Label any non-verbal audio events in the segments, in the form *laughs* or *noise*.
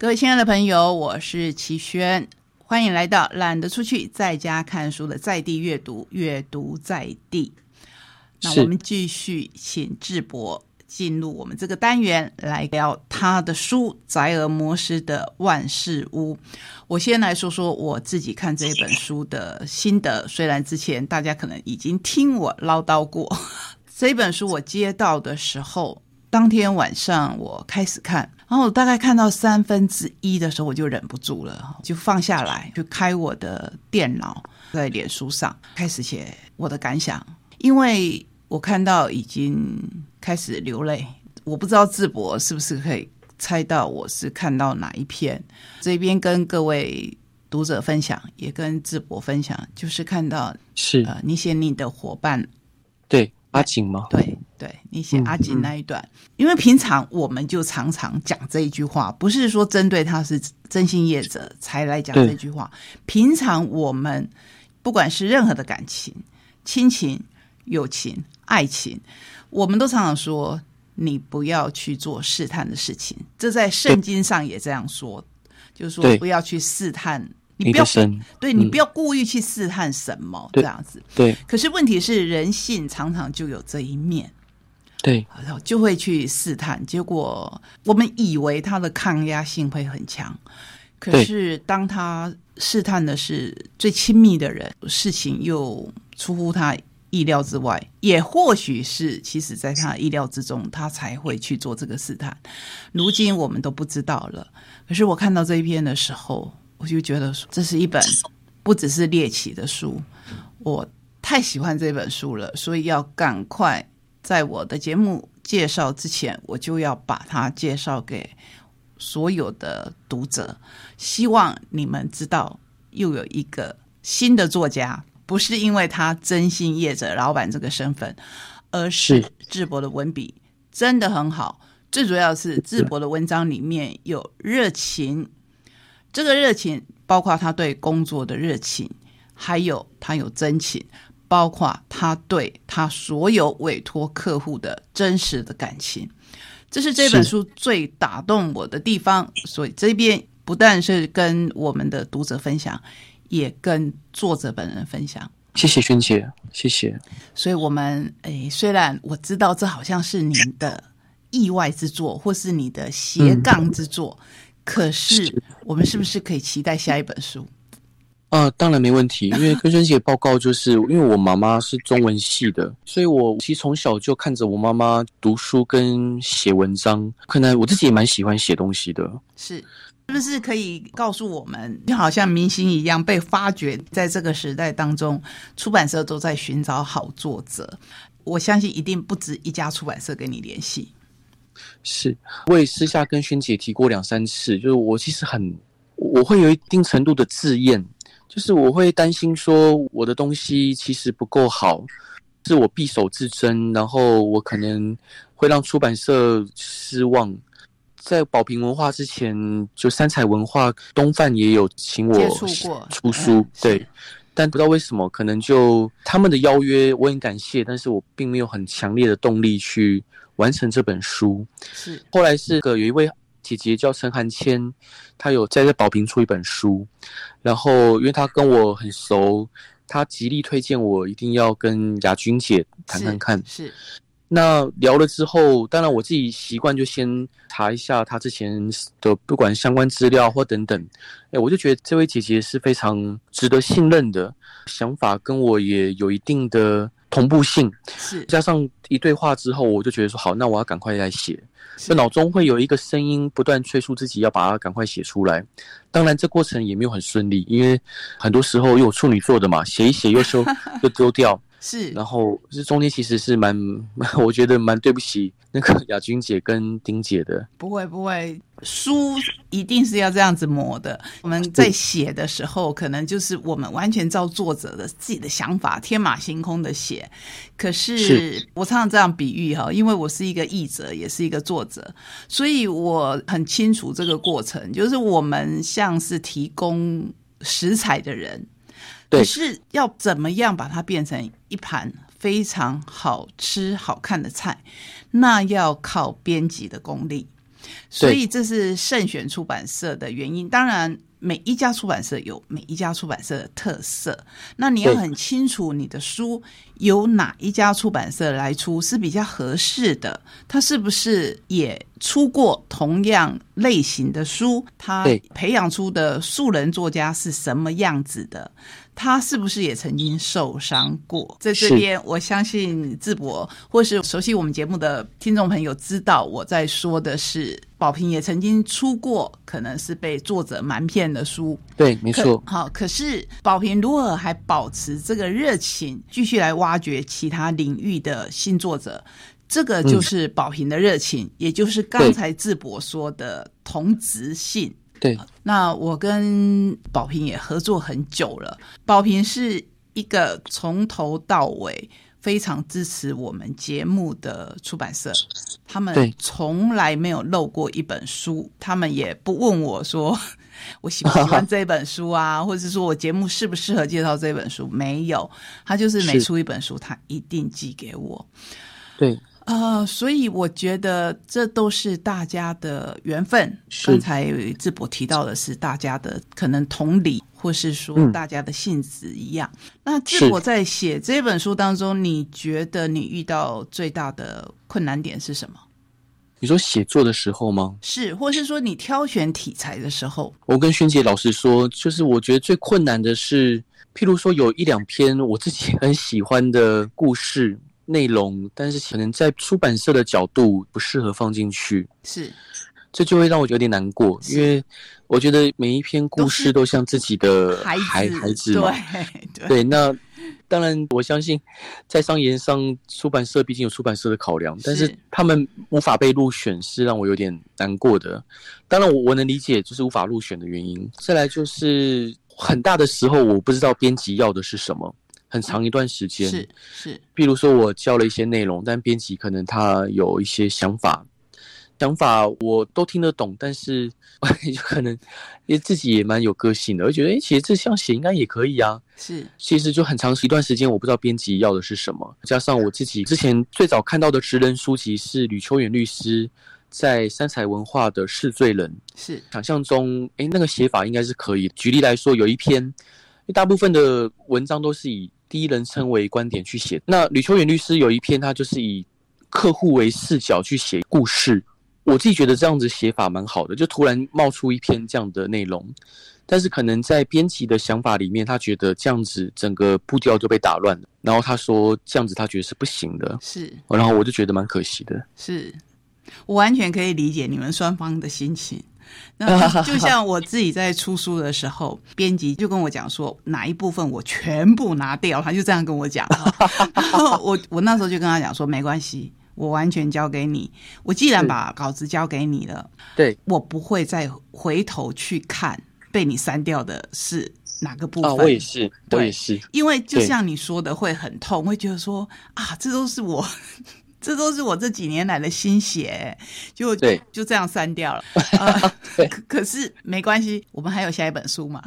各位亲爱的朋友，我是齐轩，欢迎来到懒得出去在家看书的在地阅读，阅读在地。那我们继续请智博进入我们这个单元来聊他的书《宅尔摩斯的万事屋》。我先来说说我自己看这本书的心得，虽然之前大家可能已经听我唠叨过，*laughs* 这本书我接到的时候，当天晚上我开始看。然后我大概看到三分之一的时候，我就忍不住了，就放下来，就开我的电脑，在脸书上开始写我的感想。因为我看到已经开始流泪，我不知道智博是不是可以猜到我是看到哪一篇。这边跟各位读者分享，也跟智博分享，就是看到是呃，你写你的伙伴对阿景吗？对。对你写阿锦那一段，因为平常我们就常常讲这一句话，不是说针对他是真心业者才来讲这句话。平常我们不管是任何的感情、亲情、友情、爱情，我们都常常说你不要去做试探的事情。这在圣经上也这样说，就是说不要去试探，你不要对你不要故意去试探什么这样子。对，可是问题是人性常常就有这一面。对，然后就会去试探，结果我们以为他的抗压性会很强，可是当他试探的是最亲密的人，事情又出乎他意料之外，也或许是其实在他意料之中，他才会去做这个试探。如今我们都不知道了。可是我看到这一篇的时候，我就觉得这是一本不只是猎奇的书，我太喜欢这本书了，所以要赶快。在我的节目介绍之前，我就要把它介绍给所有的读者，希望你们知道又有一个新的作家，不是因为他真心业者老板这个身份，而是智博的文笔真的很好。最主要是智博的文章里面有热情，这个热情包括他对工作的热情，还有他有真情。包括他对他所有委托客户的真实的感情，这是这本书最打动我的地方。所以这边不但是跟我们的读者分享，也跟作者本人分享。谢谢萱姐，谢谢。所以，我们诶，虽然我知道这好像是您的意外之作，或是你的斜杠之作，可是我们是不是可以期待下一本书？啊，当然没问题。因为跟萱姐报告，就是因为我妈妈是中文系的，所以我其实从小就看着我妈妈读书跟写文章。可能我自己也蛮喜欢写东西的。是，是不是可以告诉我们，就好像明星一样被发掘，在这个时代当中，出版社都在寻找好作者。我相信一定不止一家出版社跟你联系。是，我也私下跟萱姐提过两三次，就是我其实很，我会有一定程度的自厌。就是我会担心说我的东西其实不够好，是我匕首自珍，然后我可能会让出版社失望。在宝瓶文化之前，就三彩文化东贩也有请我出书，对，但不知道为什么，可能就他们的邀约我很感谢，但是我并没有很强烈的动力去完成这本书。是后来是个有一位。姐姐叫陈寒谦，她有在这宝瓶出一本书，然后因为她跟我很熟，她极力推荐我一定要跟雅君姐谈谈看。是，那聊了之后，当然我自己习惯就先查一下她之前的不管相关资料或等等。哎，我就觉得这位姐姐是非常值得信任的，想法跟我也有一定的同步性。是，加上一对话之后，我就觉得说好，那我要赶快来写。就脑中会有一个声音不断催促自己要把它赶快写出来，当然这过程也没有很顺利，因为很多时候有处女座的嘛，写一写又收 *laughs* 又丢掉。是，然后这中间其实是蛮，*laughs* 我觉得蛮对不起那个雅君姐跟丁姐的。不会不会，书一定是要这样子磨的。我们在写的时候，可能就是我们完全照作者的自己的想法，天马行空的写。可是我常常这样比喻哈，因为我是一个译者，也是一个作者，所以我很清楚这个过程，就是我们像是提供食材的人。可是要怎么样把它变成一盘非常好吃、好看的菜，那要靠编辑的功力。所以这是慎选出版社的原因。当然，每一家出版社有每一家出版社的特色，那你要很清楚你的书由哪一家出版社来出是比较合适的，它是不是也出过同样类型的书？他培养出的素人作家是什么样子的？他是不是也曾经受伤过？在这边，我相信智博或是熟悉我们节目的听众朋友知道，我在说的是宝平也曾经出过可能是被作者瞒骗的书。对，没错。好，可是宝平如何还保持这个热情，继续来挖掘其他领域的新作者？这个就是宝平的热情，也就是刚才智博说的同质性。对，那我跟宝平也合作很久了。宝平是一个从头到尾非常支持我们节目的出版社，他们从来没有漏过一本书，他们也不问我说 *laughs* 我喜不喜欢这本书啊，*laughs* 或者说我节目适不适合介绍这本书，没有，他就是每出一本书，他一定寄给我。对。呃，所以我觉得这都是大家的缘分。刚才智博提到的是大家的可能同理，或是说大家的性子一样。那智博在写这本书当中，你觉得你遇到最大的困难点是什么？你说写作的时候吗？是，或是说你挑选题材的时候？我跟萱姐老师说，就是我觉得最困难的是，譬如说有一两篇我自己 *laughs* 很喜欢的故事。内容，但是可能在出版社的角度不适合放进去，是，这就会让我有点难过，因为我觉得每一篇故事都像自己的孩孩子嘛，*laughs* 对对。那当然，我相信在商言商，出版社毕竟有出版社的考量，但是他们无法被入选，是让我有点难过的。当然，我我能理解，就是无法入选的原因。再来就是很大的时候，我不知道编辑要的是什么。很长一段时间是是，比如说我教了一些内容，但编辑可能他有一些想法，想法我都听得懂，但是 *laughs* 就可能也自己也蛮有个性的，我觉得哎，其实这样写应该也可以啊。是，其实就很长一段时间，我不知道编辑要的是什么，加上我自己之前最早看到的职人书籍是吕秋远律师在三彩文化的《试罪人》，是想象中哎那个写法应该是可以。举例来说，有一篇，大部分的文章都是以第一人称为观点去写，那吕秋远律师有一篇，他就是以客户为视角去写故事。我自己觉得这样子写法蛮好的，就突然冒出一篇这样的内容，但是可能在编辑的想法里面，他觉得这样子整个步调就被打乱了。然后他说这样子他觉得是不行的，是。然后我就觉得蛮可惜的，是我完全可以理解你们双方的心情。那 *laughs* 就像我自己在出书的时候，编辑就跟我讲说哪一部分我全部拿掉，他就这样跟我讲。*laughs* 我我那时候就跟他讲说没关系，我完全交给你。我既然把稿子交给你了，对我不会再回头去看被你删掉的是哪个部分。我也是，我也是，因为就像你说的，会很痛，会觉得说啊，这都是我。这都是我这几年来的心血，就就这样删掉了。*laughs* 可可是没关系，我们还有下一本书嘛。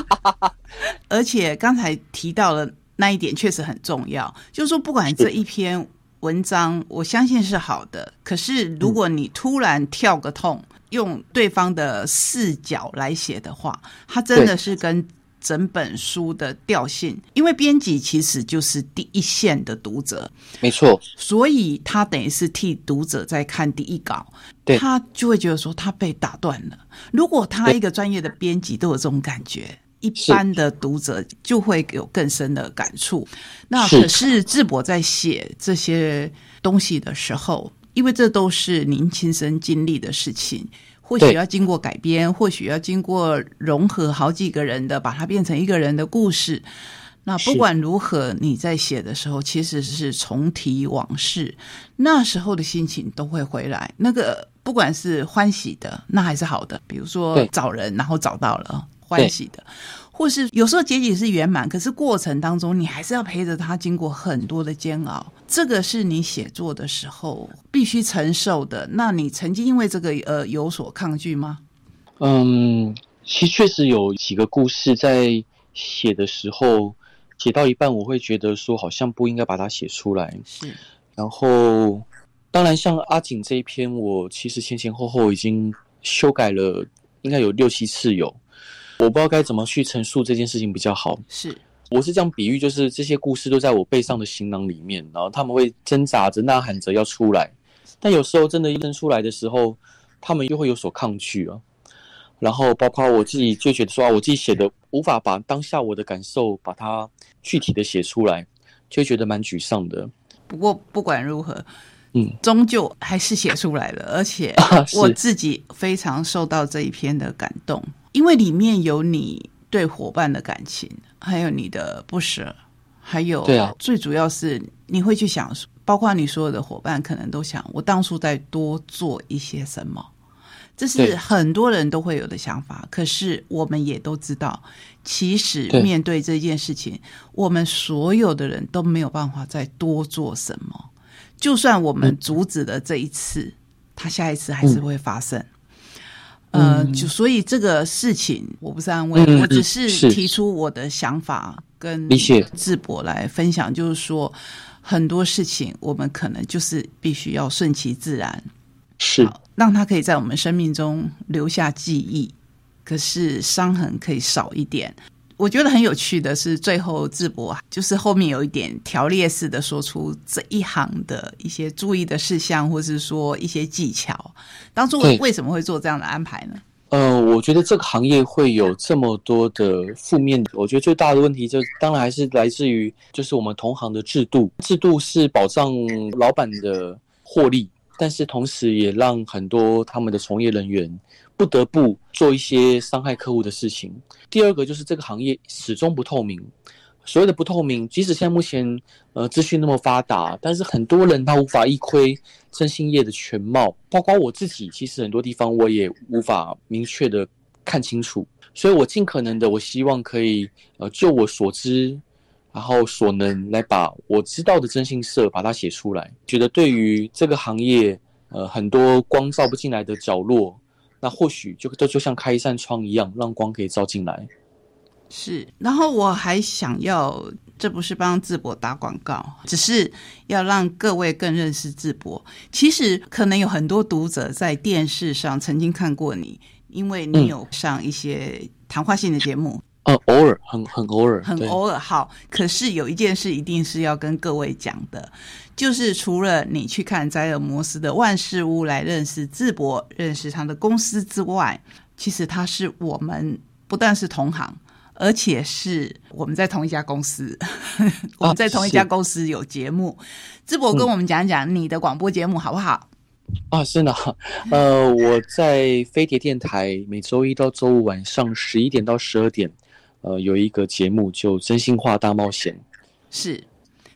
*laughs* 而且刚才提到的那一点确实很重要，就是说不管这一篇文章，我相信是好的。可是如果你突然跳个痛，用对方的视角来写的话，它真的是跟。整本书的调性，因为编辑其实就是第一线的读者，没错，所以他等于是替读者在看第一稿，他就会觉得说他被打断了。如果他一个专业的编辑都有这种感觉，一般的读者就会有更深的感触。那可是智博在写这些东西的时候，因为这都是您亲身经历的事情。或许要经过改编，或许要经过融合好几个人的，把它变成一个人的故事。那不管如何，你在写的时候其实是重提往事，那时候的心情都会回来。那个不管是欢喜的，那还是好的，比如说找人，然后找到了欢喜的。或是有时候结局是圆满，可是过程当中你还是要陪着他经过很多的煎熬，这个是你写作的时候必须承受的。那你曾经因为这个呃有所抗拒吗？嗯，其实确实有几个故事在写的时候写到一半，我会觉得说好像不应该把它写出来。是，然后当然，像阿景这一篇，我其实前前后后已经修改了，应该有六七次有。我不知道该怎么去陈述这件事情比较好。是，我是这样比喻，就是这些故事都在我背上的行囊里面，然后他们会挣扎着、呐喊着要出来，但有时候真的扔出来的时候，他们又会有所抗拒啊。然后包括我自己就觉得说，我自己写的无法把当下我的感受把它具体的写出来，就觉得蛮沮丧的。不过不管如何，嗯，终究还是写出来了，而且 *laughs* 我自己非常受到这一篇的感动。因为里面有你对伙伴的感情，还有你的不舍，还有对啊，最主要是你会去想，包括你所有的伙伴可能都想，我当初再多做一些什么，这是很多人都会有的想法。可是我们也都知道，其实面对这件事情，我们所有的人都没有办法再多做什么。就算我们阻止了这一次，他下一次还是会发生。呃，就所以这个事情，我不是安慰，我只是提出我的想法跟智博来分享，就是说很多事情我们可能就是必须要顺其自然，是。让他可以在我们生命中留下记忆，可是伤痕可以少一点。我觉得很有趣的是，最后智博就是后面有一点条列式的说出这一行的一些注意的事项，或是说一些技巧。当初为什么会做这样的安排呢？嗯，我觉得这个行业会有这么多的负面，我觉得最大的问题就当然还是来自于就是我们同行的制度，制度是保障老板的获利，但是同时也让很多他们的从业人员。不得不做一些伤害客户的事情。第二个就是这个行业始终不透明。所谓的不透明，即使现在目前呃资讯那么发达，但是很多人他无法一窥征信业的全貌，包括我自己，其实很多地方我也无法明确的看清楚。所以我尽可能的，我希望可以呃就我所知，然后所能来把我知道的征信社把它写出来。觉得对于这个行业呃很多光照不进来的角落。那或许就这就像开一扇窗一样，让光可以照进来。是，然后我还想要，这不是帮智博打广告，只是要让各位更认识智博。其实可能有很多读者在电视上曾经看过你，因为你有上一些谈话性的节目。呃，偶尔，很很偶尔，很偶尔。好，可是有一件事一定是要跟各位讲的。就是除了你去看摘尔摩斯的万事屋来认识智博、认识他的公司之外，其实他是我们不但是同行，而且是我们在同一家公司，*laughs* 我们在同一家公司有节目。智博跟我们讲讲你的广播节目好不好？啊，是的，呃，我在飞碟电台每周一到周五晚上十一点到十二点，呃，有一个节目就真心话大冒险，是。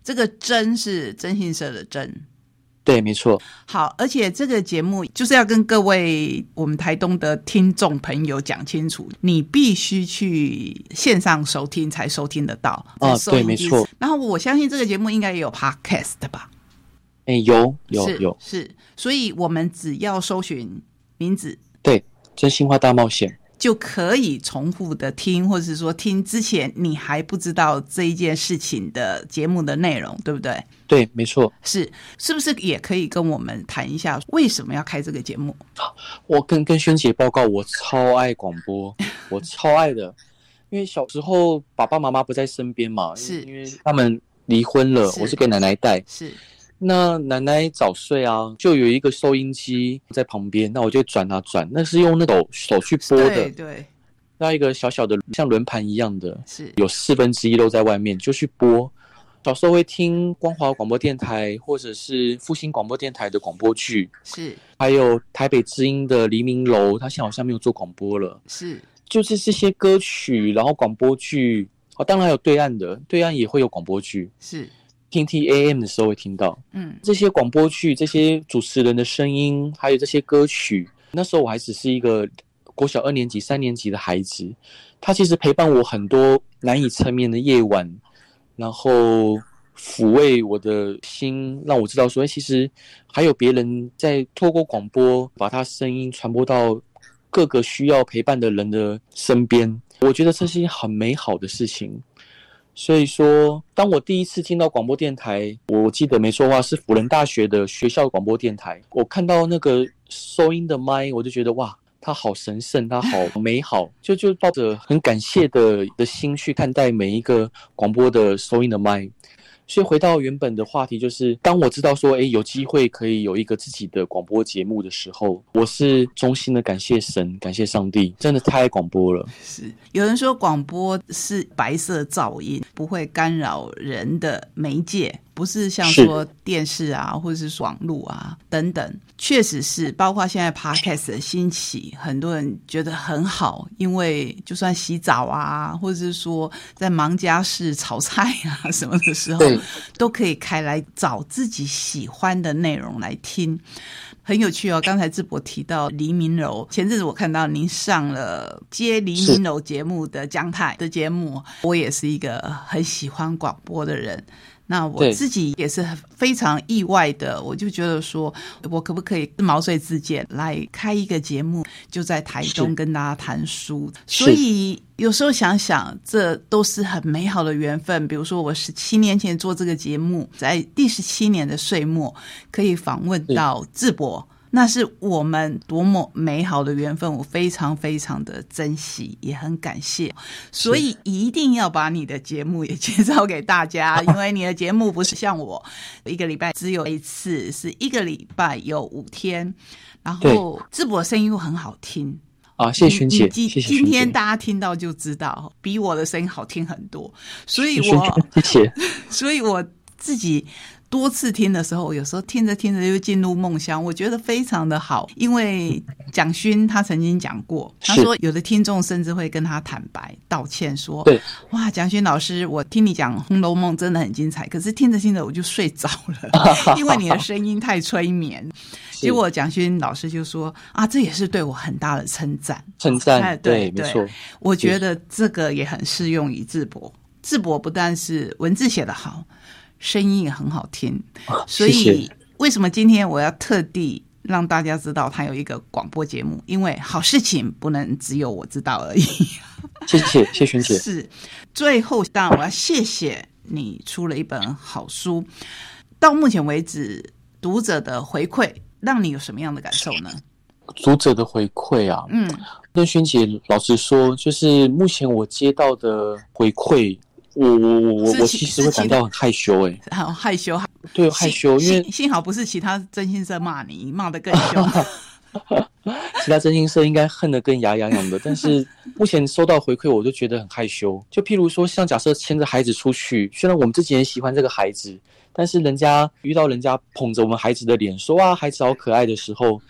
这个“真”是征信社的“真”，对，没错。好，而且这个节目就是要跟各位我们台东的听众朋友讲清楚，你必须去线上收听才收听得到。啊，对，没错。然后我相信这个节目应该也有 podcast 吧？哎，有，有，有，是。所以我们只要搜寻名字，对，真心话大冒险。就可以重复的听，或者是说听之前你还不知道这一件事情的节目的内容，对不对？对，没错。是，是不是也可以跟我们谈一下为什么要开这个节目？我跟跟萱姐报告，我超爱广播，*laughs* 我超爱的，因为小时候爸爸妈妈不在身边嘛，是因为他们离婚了，我是给奶奶带，是。那奶奶早睡啊，就有一个收音机在旁边，那我就转啊转，那是用那手手去拨的，对。那一个小小的像轮盘一样的，是有四分之一露在外面，就去播。小时候会听光华广播电台或者是复兴广播电台的广播剧，是。还有台北之音的黎明楼，他现在好像没有做广播了，是。就是这些歌曲，然后广播剧，哦，当然还有对岸的，对岸也会有广播剧，是。听 T A M 的时候会听到，嗯，这些广播剧、这些主持人的声音，还有这些歌曲。那时候我还只是一个国小二年级、三年级的孩子，他其实陪伴我很多难以成眠的夜晚，然后抚慰我的心，让我知道说，哎，其实还有别人在透过广播把他声音传播到各个需要陪伴的人的身边。我觉得这是一件很美好的事情。所以说，当我第一次听到广播电台，我记得没错话是辅仁大学的学校广播电台。我看到那个收音的麦，我就觉得哇，它好神圣，它好 *laughs* 美好，就就抱着很感谢的的心去看待每一个广播的收音的麦。所以回到原本的话题，就是当我知道说，哎，有机会可以有一个自己的广播节目的时候，我是衷心的感谢神，感谢上帝，真的太爱广播了。是有人说广播是白色噪音，不会干扰人的媒介。不是像说电视啊，或者是网络啊等等，确实是。包括现在 podcast 的兴起，很多人觉得很好，因为就算洗澡啊，或者是说在忙家事、炒菜啊什么的时候，都可以开来找自己喜欢的内容来听，很有趣哦。刚才智博提到黎明柔，前阵子我看到您上了接黎明柔节目的江太的节目，我也是一个很喜欢广播的人。那我自己也是非常意外的，我就觉得说，我可不可以毛遂自荐来开一个节目，就在台中跟大家谈书。所以有时候想想，这都是很美好的缘分。比如说，我十七年前做这个节目，在第十七年的岁末，可以访问到智博。那是我们多么美好的缘分，我非常非常的珍惜，也很感谢。所以一定要把你的节目也介绍给大家，*laughs* 因为你的节目不是像我一个礼拜只有一次，是一个礼拜有五天。然后智博声音又很好听啊，谢谢今今天大家听到就知道，比我的声音好听很多。所以我谢谢，*laughs* 所以我自己。多次听的时候，有时候听着听着就进入梦乡，我觉得非常的好。因为蒋勋他曾经讲过，他说有的听众甚至会跟他坦白道歉，说：“对，哇，蒋勋老师，我听你讲《红楼梦》真的很精彩，可是听着听着我就睡着了，*laughs* 因为你的声音太催眠。”结果蒋勋老师就说：“啊，这也是对我很大的称赞，称赞，对，没错。我觉得这个也很适用于智博，智博不但是文字写得好。”声音也很好听，所以为什么今天我要特地让大家知道他有一个广播节目？因为好事情不能只有我知道而已。*laughs* 谢谢谢萱姐。*laughs* 是，最后当然我要谢谢你出了一本好书。到目前为止，读者的回馈让你有什么样的感受呢？读者的回馈啊，嗯，跟萱姐老实说，就是目前我接到的回馈。我我我我我其实会感到很害羞 *laughs* 哎，好害羞，对害羞，因为幸好不是其他真心社骂你，骂的更凶。*laughs* 其他真心社应该恨得更牙痒痒的，但是目前收到回馈，我就觉得很害羞。就譬如说，像假设牵着孩子出去，虽然我们自己很喜欢这个孩子，但是人家遇到人家捧着我们孩子的脸说啊，孩子好可爱的时候。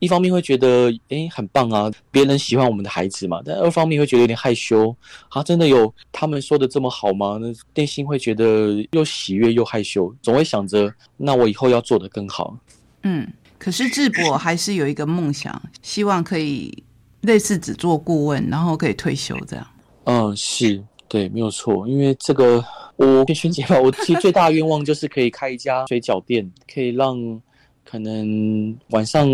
一方面会觉得诶很棒啊，别人喜欢我们的孩子嘛，但二方面会觉得有点害羞啊，真的有他们说的这么好吗？那内心会觉得又喜悦又害羞，总会想着那我以后要做得更好。嗯，可是智博还是有一个梦想，希望可以类似只做顾问，然后可以退休这样。嗯，是对，没有错，因为这个我跟萱姐吧，我其实最大的愿望就是可以开一家水饺店，可以让。可能晚上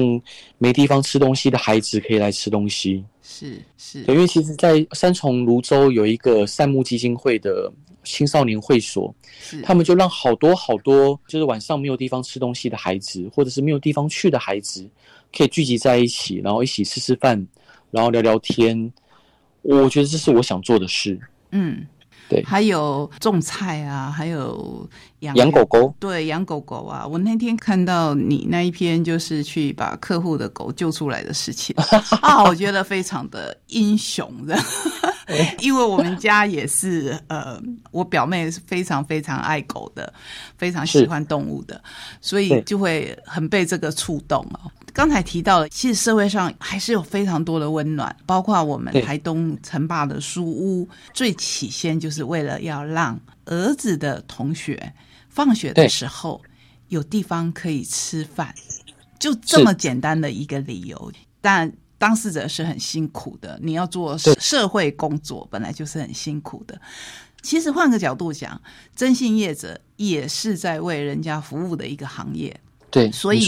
没地方吃东西的孩子可以来吃东西，是是，对，因为其实，在三重泸州有一个善牧基金会的青少年会所，他们就让好多好多就是晚上没有地方吃东西的孩子，或者是没有地方去的孩子，可以聚集在一起，然后一起吃吃饭，然后聊聊天。我觉得这是我想做的事。嗯。对，还有种菜啊，还有养养狗狗。对，养狗狗啊，我那天看到你那一篇，就是去把客户的狗救出来的事情 *laughs* 啊，我觉得非常的英雄的。*laughs* 因为我们家也是，呃，我表妹是非常非常爱狗的，非常喜欢动物的，所以就会很被这个触动哦。刚才提到了，其实社会上还是有非常多的温暖，包括我们台东城坝的书屋，最起先就是为了要让儿子的同学放学的时候有地方可以吃饭，就这么简单的一个理由。但当事者是很辛苦的，你要做社会工作，本来就是很辛苦的。其实换个角度讲，征信业者也是在为人家服务的一个行业。对，所以。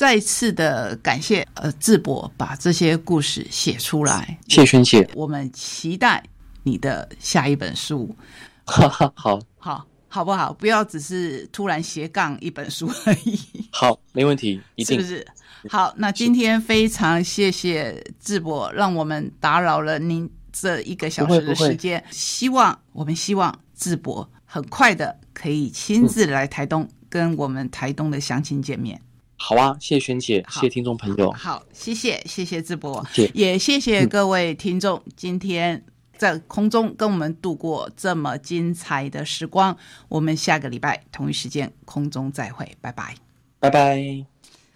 再次的感谢，呃，智博把这些故事写出来。谢萱姐，我们期待你的下一本书。哈哈，好，好，好不好？不要只是突然斜杠一本书而已。好，没问题，一定是不是？好，那今天非常谢谢智博，让我们打扰了您这一个小时的时间。希望我们希望智博很快的可以亲自来台东，跟我们台东的乡亲见面。好啊，谢谢萱姐，谢谢听众朋友。好，谢谢谢谢智博，谢也谢谢各位听众，今天在空中跟我们度过这么精彩的时光。我们下个礼拜同一时间空中再会，拜拜，拜拜。